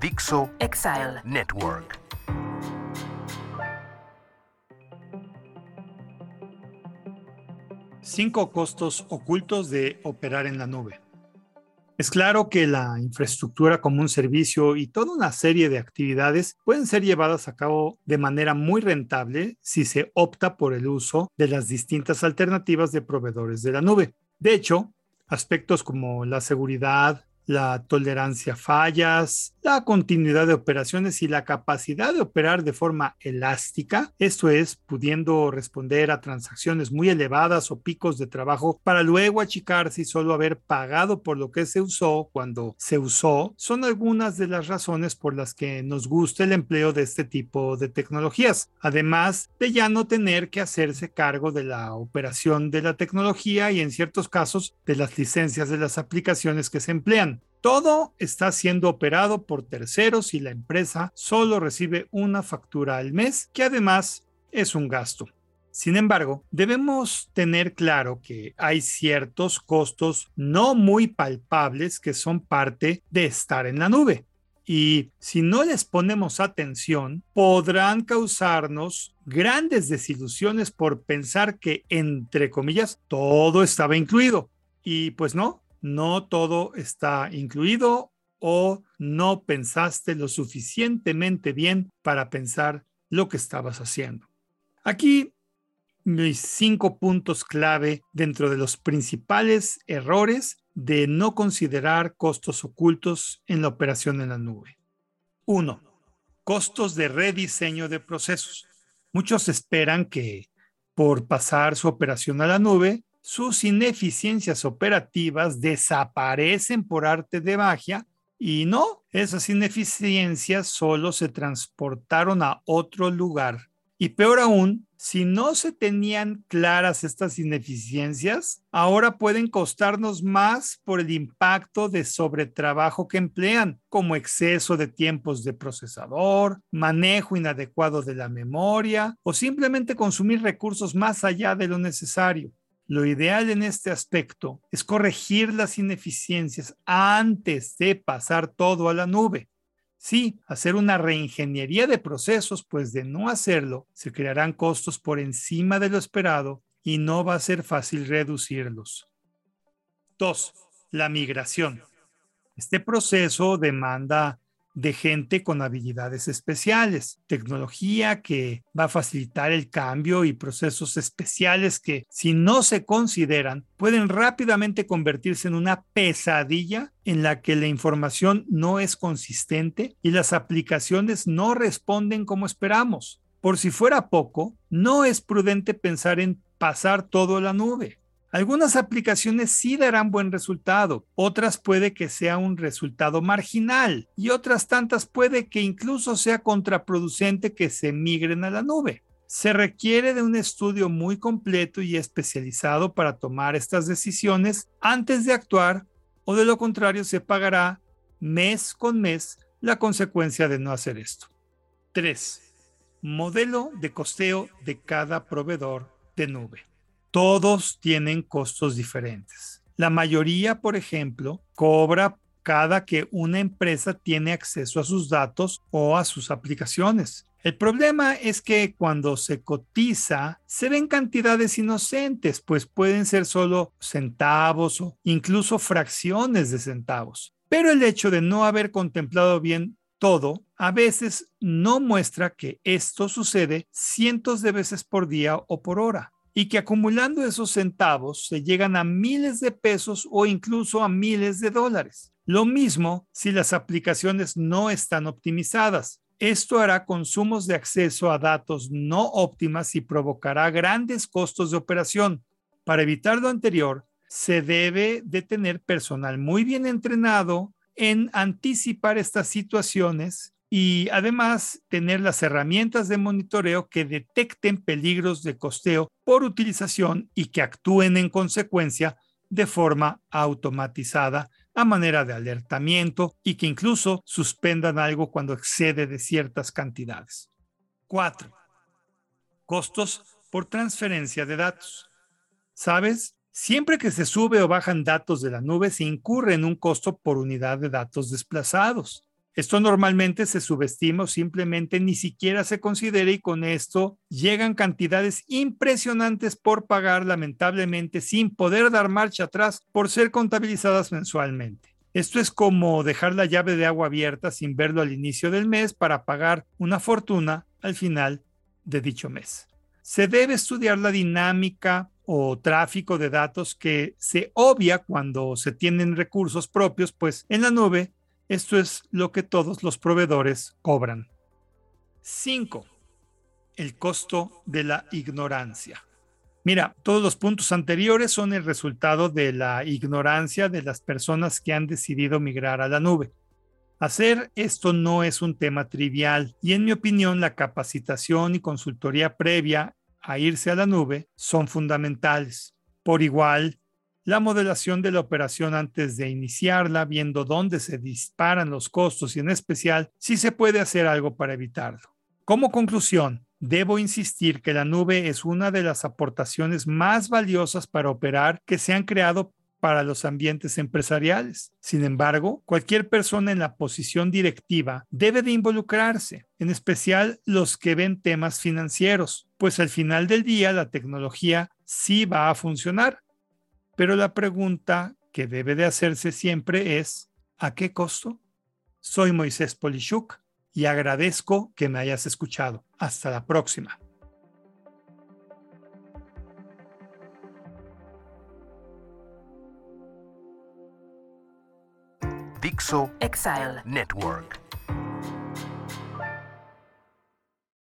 Dixo Exile. Network. Cinco costos ocultos de operar en la nube. Es claro que la infraestructura como un servicio y toda una serie de actividades pueden ser llevadas a cabo de manera muy rentable si se opta por el uso de las distintas alternativas de proveedores de la nube. De hecho, aspectos como la seguridad, la tolerancia a fallas, la continuidad de operaciones y la capacidad de operar de forma elástica, esto es, pudiendo responder a transacciones muy elevadas o picos de trabajo para luego achicarse y solo haber pagado por lo que se usó cuando se usó, son algunas de las razones por las que nos gusta el empleo de este tipo de tecnologías, además de ya no tener que hacerse cargo de la operación de la tecnología y en ciertos casos de las licencias de las aplicaciones que se emplean. Todo está siendo operado por terceros y la empresa solo recibe una factura al mes, que además es un gasto. Sin embargo, debemos tener claro que hay ciertos costos no muy palpables que son parte de estar en la nube. Y si no les ponemos atención, podrán causarnos grandes desilusiones por pensar que, entre comillas, todo estaba incluido. Y pues no, no todo está incluido o no pensaste lo suficientemente bien para pensar lo que estabas haciendo. Aquí mis cinco puntos clave dentro de los principales errores de no considerar costos ocultos en la operación en la nube. 1. Costos de rediseño de procesos. Muchos esperan que por pasar su operación a la nube sus ineficiencias operativas desaparecen por arte de magia y no, esas ineficiencias solo se transportaron a otro lugar. Y peor aún, si no se tenían claras estas ineficiencias, ahora pueden costarnos más por el impacto de sobretrabajo que emplean, como exceso de tiempos de procesador, manejo inadecuado de la memoria o simplemente consumir recursos más allá de lo necesario. Lo ideal en este aspecto es corregir las ineficiencias antes de pasar todo a la nube. Sí, hacer una reingeniería de procesos, pues de no hacerlo, se crearán costos por encima de lo esperado y no va a ser fácil reducirlos. 2. La migración. Este proceso demanda de gente con habilidades especiales, tecnología que va a facilitar el cambio y procesos especiales que, si no se consideran, pueden rápidamente convertirse en una pesadilla en la que la información no es consistente y las aplicaciones no responden como esperamos. Por si fuera poco, no es prudente pensar en pasar todo a la nube. Algunas aplicaciones sí darán buen resultado, otras puede que sea un resultado marginal y otras tantas puede que incluso sea contraproducente que se migren a la nube. Se requiere de un estudio muy completo y especializado para tomar estas decisiones antes de actuar o de lo contrario se pagará mes con mes la consecuencia de no hacer esto. 3. Modelo de costeo de cada proveedor de nube todos tienen costos diferentes. La mayoría, por ejemplo, cobra cada que una empresa tiene acceso a sus datos o a sus aplicaciones. El problema es que cuando se cotiza, se ven cantidades inocentes, pues pueden ser solo centavos o incluso fracciones de centavos. Pero el hecho de no haber contemplado bien todo, a veces no muestra que esto sucede cientos de veces por día o por hora y que acumulando esos centavos se llegan a miles de pesos o incluso a miles de dólares. Lo mismo si las aplicaciones no están optimizadas. Esto hará consumos de acceso a datos no óptimas y provocará grandes costos de operación. Para evitar lo anterior, se debe de tener personal muy bien entrenado en anticipar estas situaciones y además tener las herramientas de monitoreo que detecten peligros de costeo por utilización y que actúen en consecuencia de forma automatizada a manera de alertamiento y que incluso suspendan algo cuando excede de ciertas cantidades. 4. Costos por transferencia de datos. ¿Sabes? Siempre que se sube o bajan datos de la nube se incurre en un costo por unidad de datos desplazados. Esto normalmente se subestima simplemente ni siquiera se considera y con esto llegan cantidades impresionantes por pagar lamentablemente sin poder dar marcha atrás por ser contabilizadas mensualmente. Esto es como dejar la llave de agua abierta sin verlo al inicio del mes para pagar una fortuna al final de dicho mes. Se debe estudiar la dinámica o tráfico de datos que se obvia cuando se tienen recursos propios, pues en la nube esto es lo que todos los proveedores cobran. 5. El costo de la ignorancia. Mira, todos los puntos anteriores son el resultado de la ignorancia de las personas que han decidido migrar a la nube. Hacer esto no es un tema trivial y en mi opinión la capacitación y consultoría previa a irse a la nube son fundamentales. Por igual, la modelación de la operación antes de iniciarla, viendo dónde se disparan los costos y en especial si se puede hacer algo para evitarlo. Como conclusión, debo insistir que la nube es una de las aportaciones más valiosas para operar que se han creado para los ambientes empresariales. Sin embargo, cualquier persona en la posición directiva debe de involucrarse, en especial los que ven temas financieros, pues al final del día la tecnología sí va a funcionar, pero la pregunta que debe de hacerse siempre es, ¿a qué costo? Soy Moisés Polishuk y agradezco que me hayas escuchado. Hasta la próxima. Dixo Exile Network